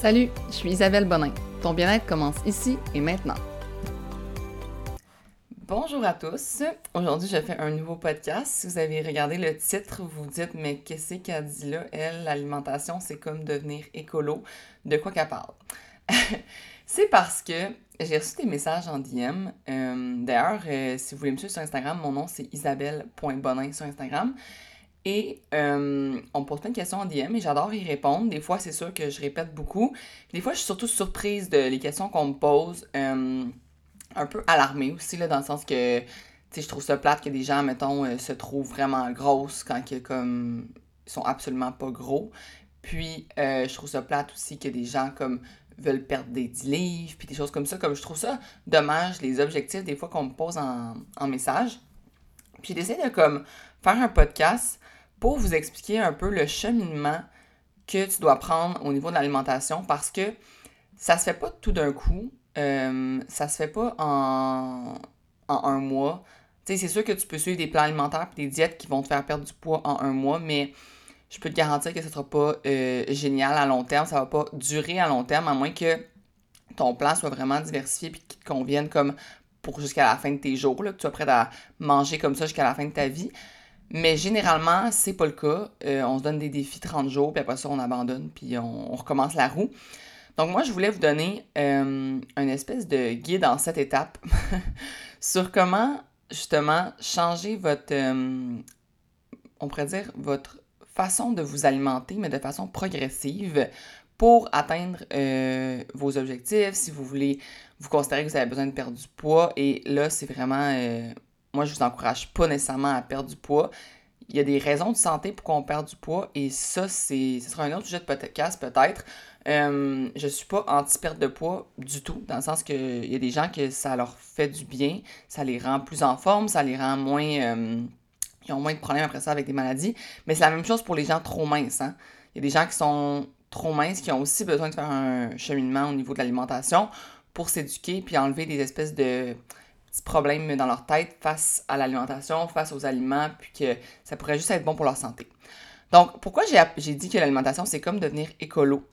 Salut, je suis Isabelle Bonin. Ton bien-être commence ici et maintenant. Bonjour à tous. Aujourd'hui, je fais un nouveau podcast. Si vous avez regardé le titre, vous vous dites mais qu'est-ce qu'elle dit là? Elle, l'alimentation, c'est comme devenir écolo. De quoi qu'elle parle? C'est parce que j'ai reçu des messages en DM. Euh, d'ailleurs, euh, si vous voulez me suivre sur Instagram, mon nom c'est isabelle.bonin sur Instagram. Et euh, on me pose plein de questions en DM et j'adore y répondre. Des fois, c'est sûr que je répète beaucoup. Des fois, je suis surtout surprise de les questions qu'on me pose. Euh, un peu alarmée aussi, là, dans le sens que je trouve ça plate que des gens, mettons, euh, se trouvent vraiment grosses quand ils, comme, sont absolument pas gros. Puis, je trouve ça plate aussi que des gens comme veulent perdre des 10 livres, puis des choses comme ça. Comme je trouve ça dommage, les objectifs, des fois, qu'on me pose en, en message. Puis j'essaie de comme faire un podcast pour vous expliquer un peu le cheminement que tu dois prendre au niveau de l'alimentation parce que ça se fait pas tout d'un coup. Euh, ça se fait pas en, un mois. Tu sais, c'est sûr que tu peux suivre des plans alimentaires et des diètes qui vont te faire perdre du poids en un mois, mais je peux te garantir que ce sera pas euh, génial à long terme. Ça va pas durer à long terme, à moins que ton plan soit vraiment diversifié et qu'il te convienne comme pour jusqu'à la fin de tes jours, là, que tu sois prêt à manger comme ça jusqu'à la fin de ta vie. Mais généralement, c'est pas le cas. Euh, on se donne des défis 30 jours, puis après ça, on abandonne, puis on, recommence la roue. Donc moi, je voulais vous donner euh, une espèce de guide en sept étapes sur comment justement changer votre, euh, on pourrait dire, votre façon de vous alimenter, mais de façon progressive pour atteindre vos objectifs, si vous voulez, vous considérez que vous avez besoin de perdre du poids. Et là, c'est vraiment moi, je vous encourage pas nécessairement à perdre du poids. Il y a des raisons de santé pour qu'on perde du poids et ça, c'est, ce sera un autre sujet de podcast peut-être. Euh, je suis pas anti-perte de poids du tout, dans le sens qu'il y a des gens que ça leur fait du bien, ça les rend plus en forme, ça les rend moins. Euh, ils ont moins de problèmes après ça avec des maladies. Mais c'est la même chose pour les gens trop minces. Hein. Il y a des gens qui sont trop minces qui ont aussi besoin de faire un cheminement au niveau de l'alimentation pour s'éduquer puis enlever des espèces de petits problèmes dans leur tête face à l'alimentation, face aux aliments, puis que ça pourrait juste être bon pour leur santé. Donc, pourquoi j'ai dit que l'alimentation, c'est comme devenir écolo?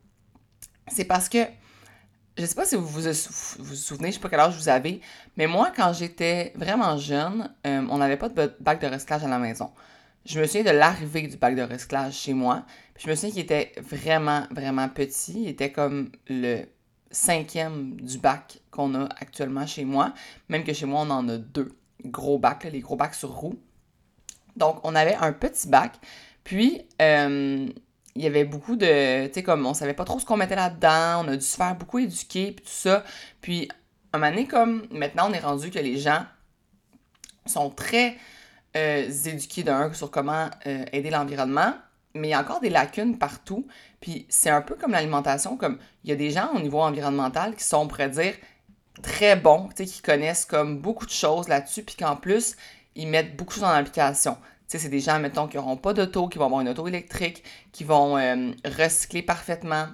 C'est parce que, je sais pas si vous vous, vous, souvenez, je sais pas quel âge vous avez, mais moi, quand j'étais vraiment jeune, euh, on n'avait pas de bac de recyclage à la maison. Je me souviens de l'arrivée du bac de recyclage chez moi. Puis je me souviens qu'il était vraiment, vraiment petit. Il était comme le cinquième du bac qu'on a actuellement chez moi. Même que chez moi, on en a deux gros bacs, les gros bacs sur roue. Donc, on avait un petit bac. Puis, euh, il y avait beaucoup de. Tu sais, comme on savait pas trop ce qu'on mettait là-dedans. On a dû se faire beaucoup éduquer, puis tout ça. Puis, un moment donné, comme maintenant, on est rendu que les gens sont très euh, éduqués d'un sur comment euh, aider l'environnement mais il y a encore des lacunes partout. Puis c'est un peu comme l'alimentation, comme il y a des gens au niveau environnemental qui sont, on pourrait dire, très bons, qui connaissent comme beaucoup de choses là-dessus, puis qu'en plus, ils mettent beaucoup de choses en application. c'est des gens, mettons, qui n'auront pas d'auto, qui vont avoir une auto électrique, qui vont euh, recycler parfaitement,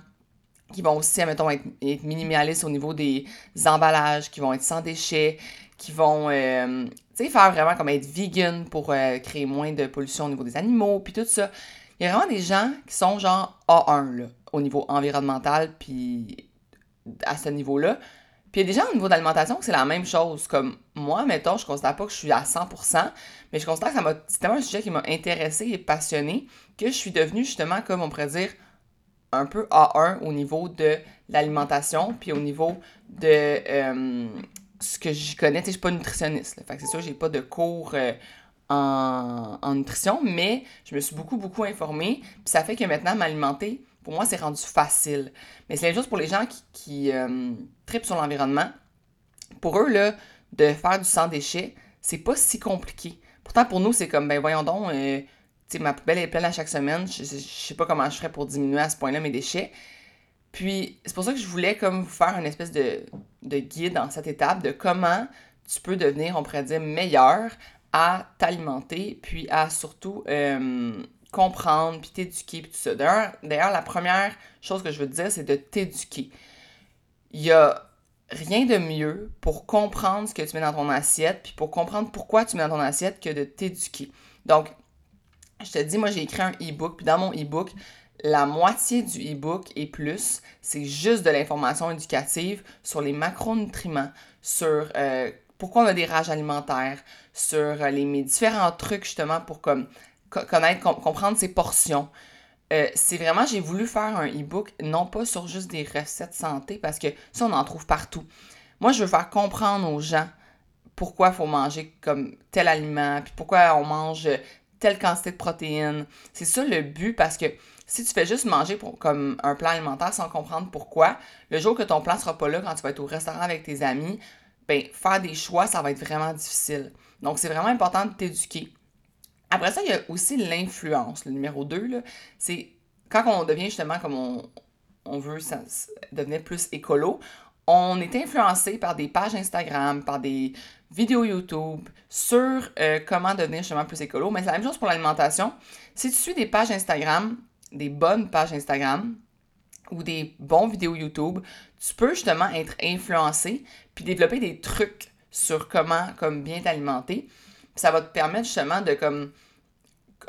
qui vont aussi, mettons, être, minimalistes au niveau des emballages, qui vont être sans déchets, qui vont, euh, faire vraiment comme être vegan pour euh, créer moins de pollution au niveau des animaux, puis tout ça. Il y a vraiment des gens qui sont genre A1 là, au niveau environnemental, puis à ce niveau-là. Puis il y a des gens au niveau d'alimentation que c'est la même chose. Comme moi, mettons, je considère pas que je suis à 100%, mais je considère que c'est tellement un sujet qui m'a intéressé et passionné que je suis devenue justement, comme on pourrait dire, un peu A1 au niveau de l'alimentation, puis au niveau de euh, ce que j'y connais. Tu sais, je suis pas nutritionniste. Fait que c'est sûr, j'ai pas de cours euh, en, nutrition, mais je me suis beaucoup, beaucoup informée. Puis ça fait que maintenant, m'alimenter, pour moi, c'est rendu facile. Mais c'est la même chose pour les gens qui, euh, tripent sur l'environnement. Pour eux, là, de faire du sans déchets, c'est pas si compliqué. Pourtant, pour nous, c'est comme, ben voyons donc, euh, sais, ma poubelle est pleine à chaque semaine. Je, je, sais pas comment je ferais pour diminuer à ce point-là mes déchets. Puis, c'est pour ça que je voulais comme vous faire une espèce de, de guide dans cette étape de comment tu peux devenir, on pourrait dire, meilleur à t'alimenter, puis à surtout euh, comprendre, puis t'éduquer, puis tout ça. D'ailleurs, la première chose que je veux te dire, c'est de t'éduquer. Il y a rien de mieux pour comprendre ce que tu mets dans ton assiette, puis pour comprendre pourquoi tu mets dans ton assiette que de t'éduquer. Donc, je te dis, moi, j'ai écrit un e-book, puis dans mon e-book, la moitié du e-book et plus, c'est juste de l'information éducative sur les macronutriments, sur euh, pourquoi on a des rages alimentaires, sur euh, les différents trucs justement pour comme, connaître, comprendre ses portions. Euh, c'est vraiment, j'ai voulu faire un e-book, non pas sur juste des recettes santé, parce que ça, on en trouve partout. Moi, je veux faire comprendre aux gens pourquoi il faut manger comme tel aliment, puis pourquoi on mange telle quantité de protéines. C'est ça le but, parce que si tu fais juste manger comme un plan alimentaire sans comprendre pourquoi, le jour que ton plan sera pas là, quand tu vas être au restaurant avec tes amis, ben, faire des choix, ça va être vraiment difficile. Donc, c'est vraiment important de t'éduquer. Après ça, il y a aussi l'influence. Le numéro 2, c'est quand on devient justement comme on, veut ça, devenir plus écolo, on est influencé par des pages Instagram, par des vidéos YouTube sur euh, comment devenir justement plus écolo. Mais c'est la même chose pour l'alimentation. Si tu suis des pages Instagram, des bonnes pages Instagram ou des bons vidéos YouTube, tu peux justement être influencé puis développer des trucs sur comment comme bien t'alimenter. Ça va te permettre justement de comme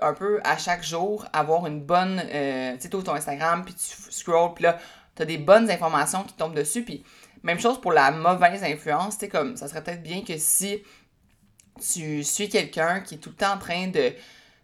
un peu à chaque jour avoir une bonne euh, tu sais ton Instagram puis tu scrolls puis là tu as des bonnes informations qui tombent dessus puis même chose pour la mauvaise influence, tu comme ça serait peut-être bien que si tu suis quelqu'un qui est tout le temps en train de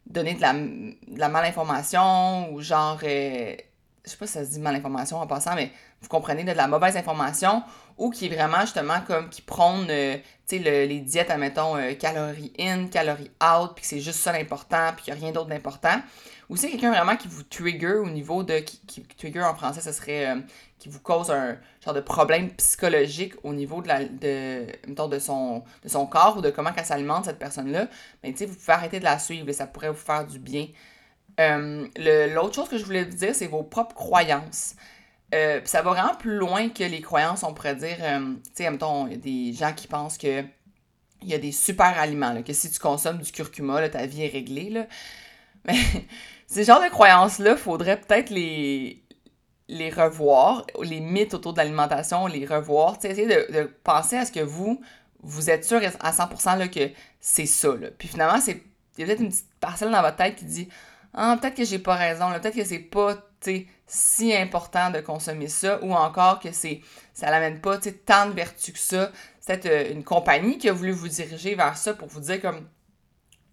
donner de la, de la malinformation ou genre, euh, je sais pas si ça se dit malinformation en passant, mais vous comprenez, de la mauvaise information ou qui est vraiment justement comme qui prône, euh, tu sais, les diètes, admettons, euh, calories in, calories out, puis que c'est juste ça l'important, puis qu'il n'y a rien d'autre d'important. Ou c'est quelqu'un vraiment qui vous trigger au niveau de. Qui, trigger en français, ce serait. Euh, qui vous cause un genre de problème psychologique au niveau de, la, de, de, son, de son corps ou de comment elle s'alimente, cette personne-là. Mais tu sais, vous pouvez arrêter de la suivre et ça pourrait vous faire du bien. Euh, L'autre chose que je voulais vous dire, c'est vos propres croyances. Euh, ça va vraiment plus loin que les croyances, on pourrait dire. Euh, tu sais, mettons, il des gens qui pensent que il y a des super aliments, que si tu consommes du curcuma, là, ta vie est réglée. Là. Mais ces genres de croyances-là, il faudrait peut-être les, revoir, les mythes autour de l'alimentation, les revoir. Essayer de, de, penser à ce que vous, vous êtes sûr à 100% là, que c'est ça. Là. Puis finalement, c'est il y a peut-être une petite parcelle dans votre tête qui dit Ah, peut-être que j'ai pas raison, peut-être que c'est pas si important de consommer ça, ou encore que c'est ça n'amène pas tant de vertu que ça. C'est euh, une compagnie qui a voulu vous diriger vers ça pour vous dire comme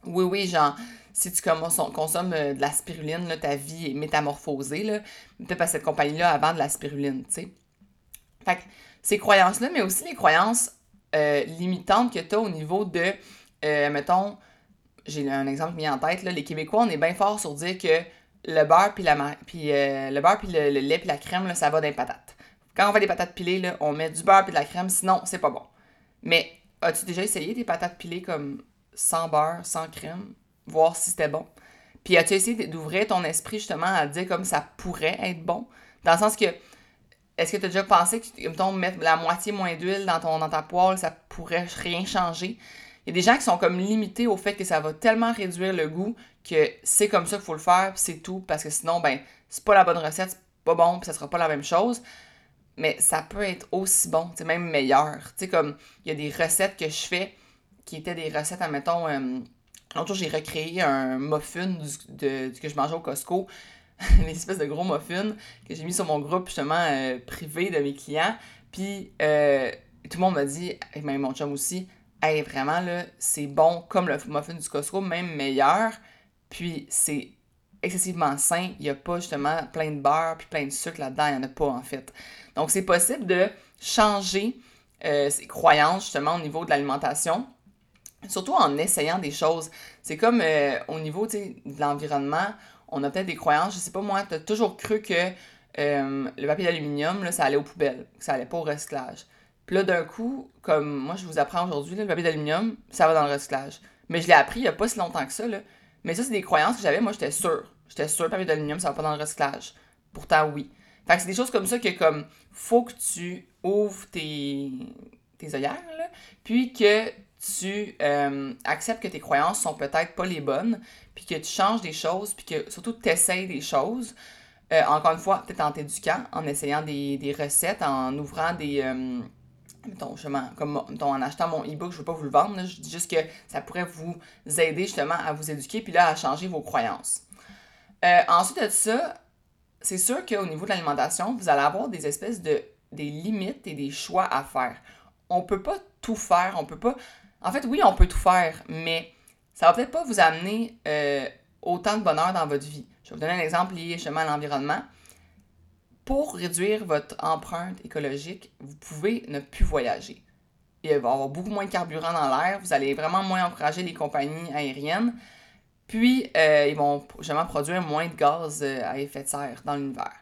Oui, oui, genre si tu consommes euh, de la spiruline, ta vie est métamorphosée. Là. Peut-être pas cette compagnie-là avant de la spiruline, tu sais. Fait que ces croyances-là, mais aussi les croyances euh, limitantes que tu as au niveau de, mettons, j'ai un exemple mis en tête, là, les Québécois, on est bien fort sur dire que le beurre puis la puis le beurre puis le, lait puis la crème, ça va dans les patates. Quand on fait des patates pilées, on met du beurre puis de la crème, sinon c'est pas bon. Mais as-tu déjà essayé des patates pilées comme sans beurre, sans crème? voir si c'était bon? Puis as-tu essayé d'ouvrir ton esprit justement à dire comme ça pourrait être bon? Dans le sens que, est-ce que tu as déjà pensé que, mettons, mettre la moitié moins d'huile dans, ton, dans ta poêle, ça pourrait rien changer? Il y a des gens qui sont comme limités au fait que ça va tellement réduire le goût que c'est comme ça qu'il faut le faire, c'est tout, parce que sinon, ben, c'est pas la bonne recette, c'est pas bon, puis ça sera pas la même chose. Mais ça peut être aussi bon, c'est même meilleur. Tu sais, comme, il y a des recettes que je fais qui étaient des recettes, admettons, euh, L'autre jour, j'ai recréé un muffin de, que je mangeais au Costco. une espèce de gros muffin que j'ai mis sur mon groupe justement euh, privé de mes clients. Puis euh, tout le monde m'a dit, et même mon chum aussi, hey, vraiment là, c'est bon comme le muffin du Costco, même meilleur. Puis c'est excessivement sain. Il n'y a pas justement plein de beurre puis plein de sucre là-dedans. Il n'y en a pas en fait. Donc c'est possible de changer euh, ses croyances justement au niveau de l'alimentation surtout en essayant des choses. C'est comme euh, au niveau de l'environnement, on a peut-être des croyances. Je sais pas, moi, tu as toujours cru que euh, le papier d'aluminium, ça allait aux poubelles, que ça allait pas au recyclage. Puis là, d'un coup, comme moi, je vous apprends aujourd'hui, le papier d'aluminium, ça va dans le recyclage. Mais je l'ai appris il n'y a pas si longtemps que ça. Là. Mais ça, c'est des croyances que j'avais. Moi, j'étais sûre. J'étais sûre papier d'aluminium, ça va pas dans le recyclage. Pourtant, oui. Fait que c'est des choses comme ça que, comme, faut que tu ouvres tes, tes œillères, là, puis que tu euh, acceptes que tes croyances sont peut-être pas les bonnes, puis que tu changes des choses, puis que surtout tu essayes des choses. Euh, encore une fois, peut-être en t'éduquant, en essayant des, recettes, en ouvrant des. Euh, mettons, justement, en achetant mon e-book, je ne veux pas vous le vendre, je dis juste que ça pourrait vous aider justement à vous éduquer, puis là, à changer vos croyances. ensuite de ça, c'est sûr qu'au niveau de l'alimentation, vous allez avoir des espèces de des limites et des choix à faire. On peut pas tout faire, on peut pas. En fait, oui, on peut tout faire, mais ça va peut-être pas vous amener euh, autant de bonheur dans votre vie. Je vais vous donner un exemple lié justement à l'environnement. Pour réduire votre empreinte écologique, vous pouvez ne plus voyager. Il va y avoir beaucoup moins de carburant dans l'air, vous allez vraiment moins encourager les compagnies aériennes, puis euh, ils vont justement produire moins de gaz euh, à effet de serre dans l'univers.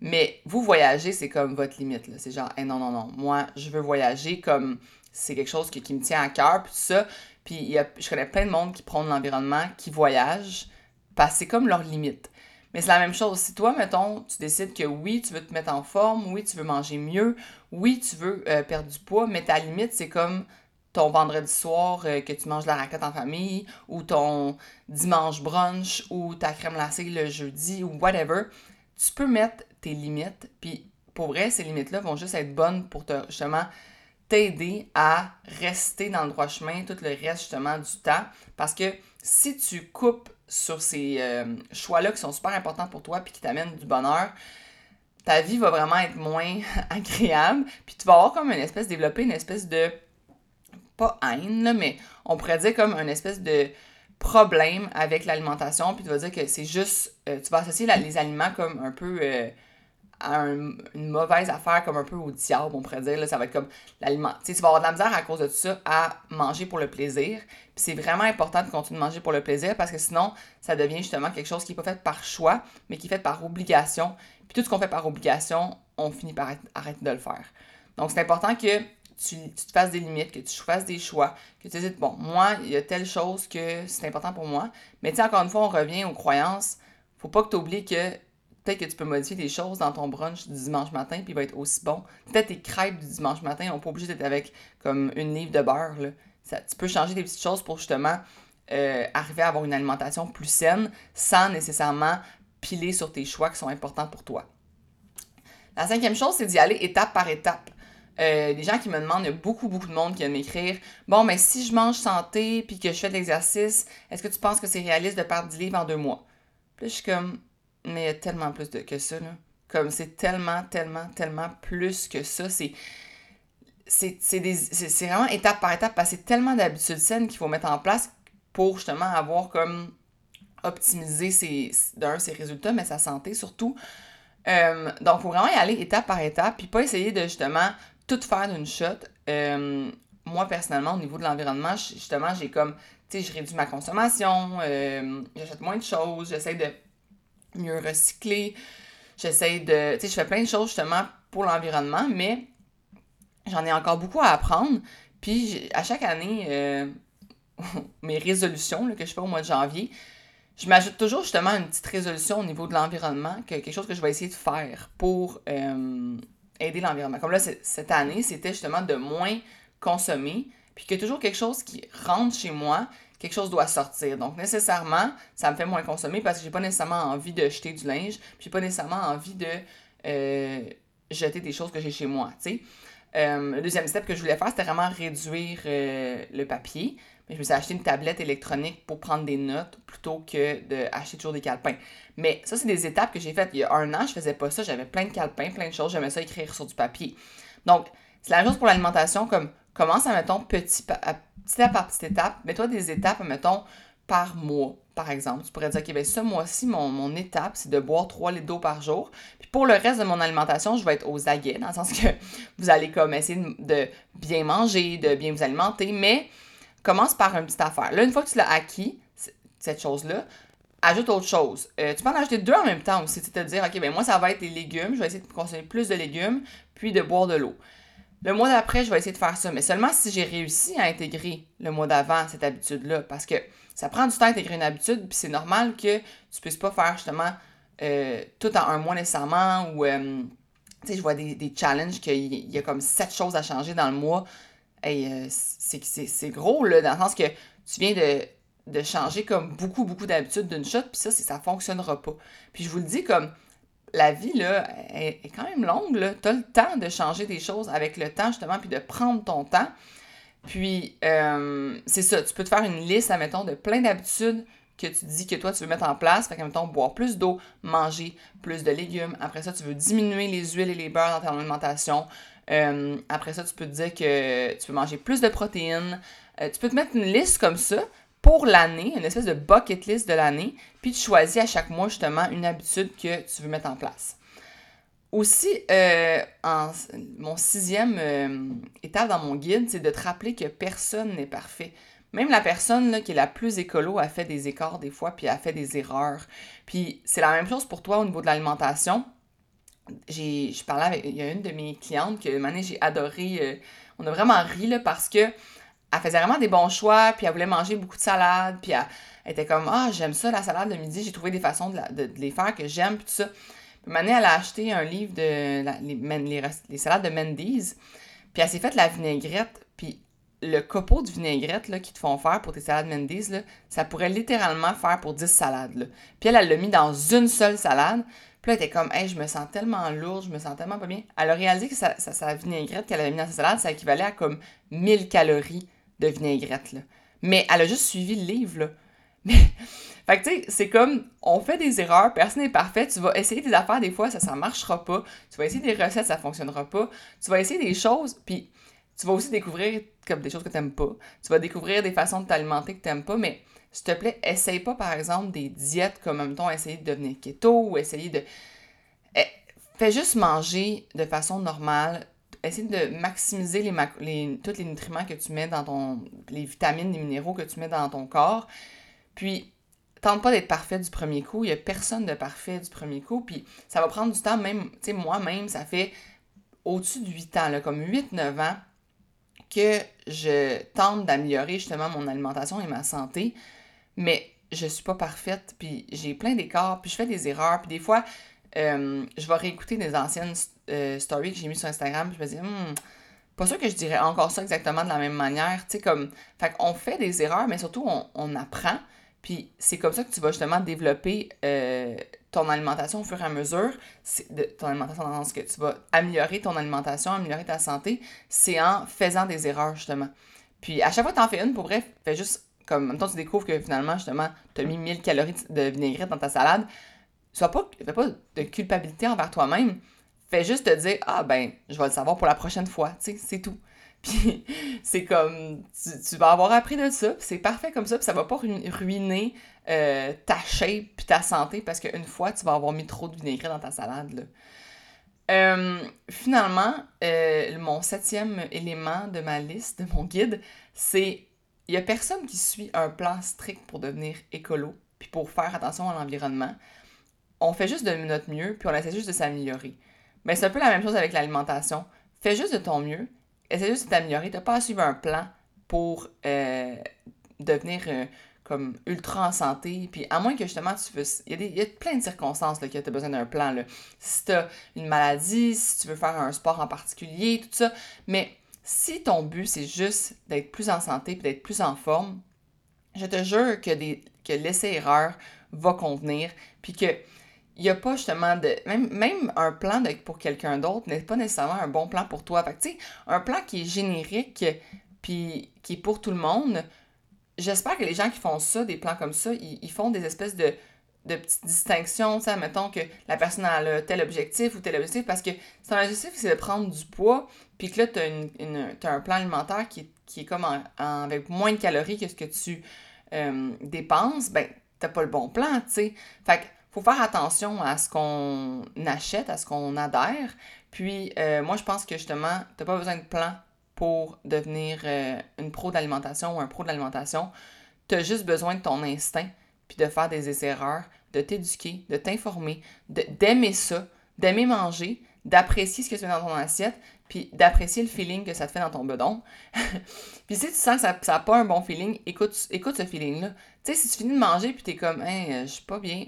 Mais vous voyager, c'est comme votre limite. C'est genre, non, non, non, moi, je veux voyager comme c'est quelque chose qui, me tient à cœur, puis tout ça. Puis je connais plein de monde qui prônent l'environnement, qui voyagent, parce que c'est comme leur limite. Mais c'est la même chose. Si toi, mettons, tu décides que oui, tu veux te mettre en forme, oui, tu veux manger mieux, oui, tu veux euh, perdre du poids, mais ta limite, c'est comme ton vendredi soir euh, que tu manges la raquette en famille, ou ton dimanche brunch, ou ta crème glacée le jeudi, ou whatever. Tu peux mettre tes limites, puis pour vrai, ces limites-là vont juste être bonnes pour te, justement, t'aider à rester dans le droit chemin tout le reste justement du temps. Parce que si tu coupes sur ces euh, choix-là qui sont super importants pour toi puis qui t'amènent du bonheur, ta vie va vraiment être moins agréable. Puis tu vas avoir comme une espèce, développer une espèce de, pas haine, mais on pourrait dire comme une espèce de problème avec l'alimentation. Puis tu vas dire que c'est juste, euh, tu vas associer les aliments comme un peu... Euh, une mauvaise affaire comme un peu au diable, on pourrait dire. Là, ça va être comme l'aliment. Tu vas avoir de la misère à cause de ça à manger pour le plaisir. Puis c'est vraiment important de continuer de manger pour le plaisir parce que sinon, ça devient justement quelque chose qui n'est pas fait par choix, mais qui est fait par obligation. Puis tout ce qu'on fait par obligation, on finit par arrêter de le faire. Donc c'est important que tu, te fasses des limites, que tu fasses des choix, que tu dises, bon, moi, il y a telle chose que c'est important pour moi. Mais tu sais, encore une fois, on revient aux croyances. Faut pas que tu oublies que Peut-être que tu peux modifier des choses dans ton brunch du dimanche matin, puis il va être aussi bon. Peut-être tes crêpes du dimanche matin n'ont pas obligé d'être avec comme une livre de beurre. Là. Tu peux changer des petites choses pour justement euh, arriver à avoir une alimentation plus saine sans nécessairement piler sur tes choix qui sont importants pour toi. La cinquième chose, c'est d'y aller étape par étape. Euh, des gens qui me demandent, il y a beaucoup, beaucoup de monde qui viennent m'écrire Bon, mais si je mange santé puis que je fais de l'exercice, est-ce que tu penses que c'est réaliste de perdre 10 livres en deux mois? Puis je suis comme mais il y a tellement plus de, que ça, là. Comme c'est tellement, tellement, tellement plus que ça. C'est. C'est vraiment étape par étape parce que c'est tellement d'habitudes saines qu'il faut mettre en place pour justement avoir comme optimiser ses, d'un, ses résultats, mais sa santé surtout. Euh, donc, il faut vraiment y aller étape par étape, puis pas essayer de justement tout faire d'une shot. Euh, moi, personnellement, au niveau de l'environnement, justement, j'ai comme, tu sais, je réduis ma consommation, euh, j'achète moins de choses, j'essaie de mieux recycler. J'essaie de. Tu sais, je fais plein de choses justement pour l'environnement, mais j'en ai encore beaucoup à apprendre. Puis à chaque année, euh, mes résolutions que je fais au mois de janvier, je m'ajoute toujours justement une petite résolution au niveau de l'environnement, quelque chose que je vais essayer de faire pour euh, aider l'environnement. Comme là, cette année, c'était justement de moins consommer, puis qu'il y a toujours quelque chose qui rentre chez moi quelque chose doit sortir. Donc, nécessairement, ça me fait moins consommer parce que j'ai pas nécessairement envie de jeter du linge, j'ai pas nécessairement envie de euh, jeter des choses que j'ai chez moi. Euh, le deuxième step que je voulais faire, c'était vraiment réduire euh, le papier. Je me suis acheté une tablette électronique pour prendre des notes plutôt que d'acheter toujours des calepins. Mais ça, c'est des étapes que j'ai faites. Il y a un an, je faisais pas ça. J'avais plein de calepins, plein de choses. J'aimais ça écrire sur du papier. Donc, c'est la même chose pour l'alimentation. Comme commence à, mettons, petit, petite étape par petite étape, mets-toi des étapes, mettons, par mois, par exemple. Tu pourrais dire, OK, bien, ce mois-ci, mon, étape, c'est de boire 3 litres d'eau par jour. Puis pour le reste de mon alimentation, je vais être aux aguets, dans le sens que vous allez comme essayer de, bien manger, de bien vous alimenter, mais commence par une petite affaire. Là, une fois que tu l'as acquis, cette chose-là, ajoute autre chose. Euh, tu peux en ajouter deux en même temps aussi. Tu te dire, OK, ben moi, ça va être les légumes. Je vais essayer de consommer plus de légumes, puis de boire de l'eau. Le mois d'après, je vais essayer de faire ça, mais seulement si j'ai réussi à intégrer le mois d'avant cette habitude-là, parce que ça prend du temps à intégrer une habitude, puis c'est normal que tu puisses pas faire justement euh, tout en un mois nécessairement, ou, euh, tu sais, je vois des, des challenges qu'il y a comme sept choses à changer dans le mois. Et euh, c'est gros, là, dans le sens que tu viens de, de changer comme beaucoup, beaucoup d'habitudes d'une shot, puis ça, ça fonctionnera pas. Puis je vous le dis comme la vie, là, est, quand même longue, là. Tu as le temps de changer des choses avec le temps, justement, puis de prendre ton temps. Puis, euh, c'est ça, tu peux te faire une liste, admettons, de plein d'habitudes que tu dis que toi, tu veux mettre en place. Fait que, mettons, boire plus d'eau, manger plus de légumes. Après ça, tu veux diminuer les huiles et les beurres dans ton alimentation. Euh, après ça, tu peux te dire que tu veux manger plus de protéines. Euh, tu peux te mettre une liste comme ça pour l'année, une espèce de bucket list de l'année, puis tu choisis à chaque mois justement une habitude que tu veux mettre en place. Aussi, euh, mon sixième étape dans mon guide, c'est de te rappeler que personne n'est parfait. Même la personne qui est la plus écolo a fait des écarts des fois, puis a fait des erreurs. Puis c'est la même chose pour toi au niveau de l'alimentation j'ai je parlais avec une de mes clientes que j'ai adoré euh, on a vraiment ri là, parce que elle faisait vraiment des bons choix puis elle voulait manger beaucoup de salade puis elle, était comme ah j'aime ça la salade de midi j'ai trouvé des façons de, les faire que j'aime puis tout ça puis année elle a acheté un livre de les, salades de Mendy's puis elle s'est faite la vinaigrette puis le copeau de vinaigrette là, qu'ils te font faire pour tes salades Mendy's, là, ça pourrait littéralement faire pour 10 salades. Là. Puis elle, elle l'a mis dans une seule salade. Puis elle était comme, hey, je me sens tellement lourde, je me sens tellement pas bien. Elle a réalisé que sa, sa, vinaigrette qu'elle avait mis dans sa salade, ça équivalait à comme 1000 calories de vinaigrette, là. Mais elle a juste suivi le livre. Mais, fait que tu sais, c'est comme, on fait des erreurs, personne n'est parfait, tu vas essayer des affaires, des fois, ça, ça marchera pas. Tu vas essayer des recettes, ça fonctionnera pas. Tu vas essayer des choses, puis tu vas aussi découvrir des choses que tu n'aimes pas. Tu vas découvrir des façons de t'alimenter que tu n'aimes pas, mais s'il te plaît, essaye pas, par exemple, des diètes comme, même temps, essayer de devenir keto ou essayer de... Eh, fais juste manger de façon normale. Essaye de maximiser tous les nutriments que tu mets dans ton... les vitamines, les minéraux que tu mets dans ton corps. Puis, tente pas d'être parfait du premier coup. Il y a personne de parfait du premier coup. Puis, ça va prendre du temps. Même, tu sais, moi-même, ça fait au-dessus de 8 ans, comme 8-9 ans, que je tente d'améliorer justement mon alimentation et ma santé mais je suis pas parfaite, puis j'ai plein d'écarts, puis je fais des erreurs, puis des fois, euh, je vais réécouter des anciennes euh, stories que j'ai mises sur Instagram, je me dis, hmm, pas sûr que je dirais encore ça exactement de la même manière, tu sais, comme, fait qu'on fait des erreurs, mais surtout, on, apprend, puis c'est comme ça que tu vas justement développer euh, ton alimentation au fur et à mesure, de, ton alimentation dans le sens que tu vas améliorer ton alimentation, améliorer ta santé, c'est en faisant des erreurs, justement. Puis à chaque fois que tu en fais une, pour vrai, fais juste comme en même temps tu découvres que finalement justement tu as mis 1000 calories de vinaigrette dans ta salade, sois pas fais pas de culpabilité envers toi-même, fais juste te dire ah ben je vais le savoir pour la prochaine fois, tu sais, c'est tout. Puis c'est comme tu, vas avoir appris de ça, c'est parfait comme ça, puis ça va pas ruiner euh, ta shape puis ta santé parce qu'une fois tu vas avoir mis trop de vinaigrette dans ta salade là. Euh, finalement, euh, mon septième élément de ma liste, de mon guide, c'est il y a personne qui suit un plan strict pour devenir écolo, puis pour faire attention à l'environnement. On fait juste de notre mieux, puis on essaie juste de s'améliorer. Mais c'est un peu la même chose avec l'alimentation. Fais juste de ton mieux, essaie juste de t'améliorer. T'as pas à suivre un plan pour euh, devenir euh, comme ultra en santé. Puis à moins que justement tu veux. Il y, a plein de circonstances là, que tu as besoin d'un plan. Là. Si tu as une maladie, si tu veux faire un sport en particulier, tout ça. Mais si ton but, c'est juste d'être plus en santé et d'être plus en forme, je te jure que, que l'essai-erreur va convenir, puis que il n'y a pas justement de. Même, même un plan pour quelqu'un d'autre n'est pas nécessairement un bon plan pour toi. Fait que, tu sais, un plan qui est générique, puis qui est pour tout le monde, j'espère que les gens qui font ça, des plans comme ça, ils font des espèces de, de petites distinctions, tu mettons que la personne a tel objectif ou tel objectif, parce que un objectif, c'est de prendre du poids, puis que là, tu as, une, un plan alimentaire qui, est comme avec moins de calories que ce que tu euh, dépenses, ben, t'as pas le bon plan, tu sais. Fait qu'il faut faire attention à ce qu'on achète, à ce qu'on adhère, puis euh, moi, je pense que justement, t'as pas besoin de plan pour devenir euh, une pro d'alimentation ou un pro d'alimentation. Tu as juste besoin de ton instinct, puis de faire des erreurs, de t'éduquer, de t'informer, d'aimer ça, d'aimer manger, d'apprécier ce que tu fais dans ton assiette, puis d'apprécier le feeling que ça te fait dans ton bedon. puis si tu sens que ça n'a pas un bon feeling, écoute, écoute ce feeling-là. Tu sais, si tu finis de manger puis es comme, euh, je suis pas bien,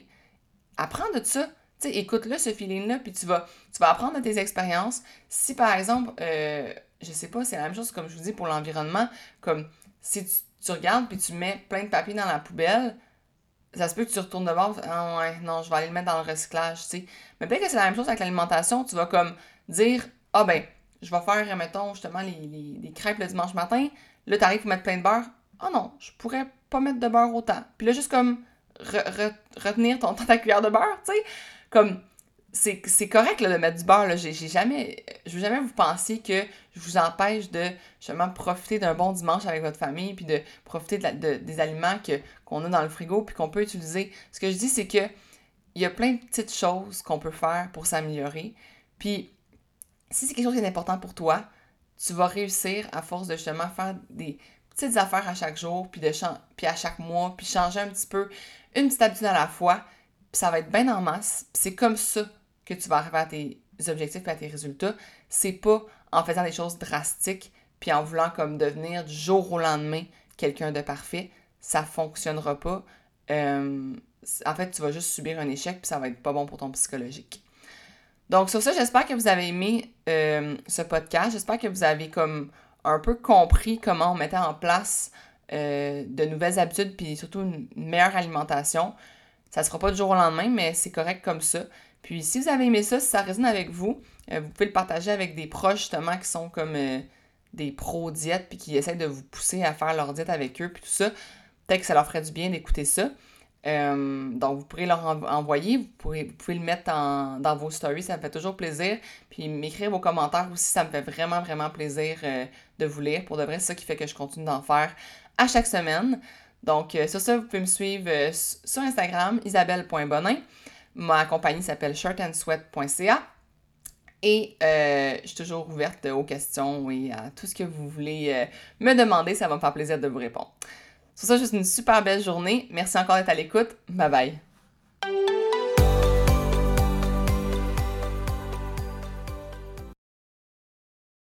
apprends de ça. Tu sais, écoute-le, ce feeling-là, puis tu vas, tu vas apprendre de tes expériences. Si par exemple, euh, je sais pas, c'est la même chose comme je vous dis pour l'environnement, comme si tu, regardes puis tu mets plein de papier dans la poubelle, ça se peut que tu retournes de bord, ah ouais, non, je vais aller le mettre dans le recyclage, tu sais. Mais peut-être que c'est la même chose avec l'alimentation, tu vas comme dire, ah ben, je vais faire, mettons, justement, les, les, crêpes le dimanche matin, là, t'arrives pour mettre plein de beurre, ah non, je pourrais pas mettre de beurre autant. Puis là, juste comme retenir ton, cuillère de beurre, tu sais. Comme, c'est correct de mettre du beurre. Là. J'ai, jamais, je veux jamais vous penser que je vous empêche de justement profiter d'un bon dimanche avec votre famille, puis de profiter de, des aliments qu'on a dans le frigo, puis qu'on peut utiliser. Ce que je dis, c'est que il y a plein de petites choses qu'on peut faire pour s'améliorer. Puis, si c'est quelque chose qui est important pour toi, tu vas réussir à force de justement faire des petites affaires à chaque jour, puis, de puis à chaque mois, puis changer un petit peu, une petite habitude à la fois, puis ça va être bien en masse. c'est comme ça que tu vas arriver à tes objectifs et à tes résultats. C'est pas en faisant des choses drastiques, puis en voulant comme devenir du jour au lendemain quelqu'un de parfait. Ça fonctionnera pas. Euh, en fait, tu vas juste subir un échec, puis ça va être pas bon pour ton psychologique. Donc, sur ça, j'espère que vous avez aimé euh, ce podcast. J'espère que vous avez comme un peu compris comment on mettait en place euh, de nouvelles habitudes, puis surtout une meilleure alimentation. Ça sera pas du jour au lendemain, mais c'est correct comme ça. Puis si vous avez aimé ça, si ça résonne avec vous, euh, vous pouvez le partager avec des proches justement qui sont comme des pros diètes puis qui essaient de vous pousser à faire leur diète avec eux puis tout ça. Peut-être que ça leur ferait du bien d'écouter ça. Euh, donc, vous pourrez leur envoyer, vous, pouvez le mettre dans vos stories, ça me fait toujours plaisir. Puis m'écrire vos commentaires aussi, ça me fait vraiment, vraiment plaisir euh, de vous lire. Pour de vrai, c'est ça qui fait que je continue d'en faire à chaque semaine. Donc, euh, sur ça, vous pouvez me suivre sur Instagram, isabelle.bonin. Ma compagnie s'appelle shirtandsweat.ca. Et je suis toujours ouverte aux questions et à tout ce que vous voulez me demander. Ça va me faire plaisir de vous répondre. Sur ça, juste une super belle journée. Merci encore d'être à l'écoute. Bye bye.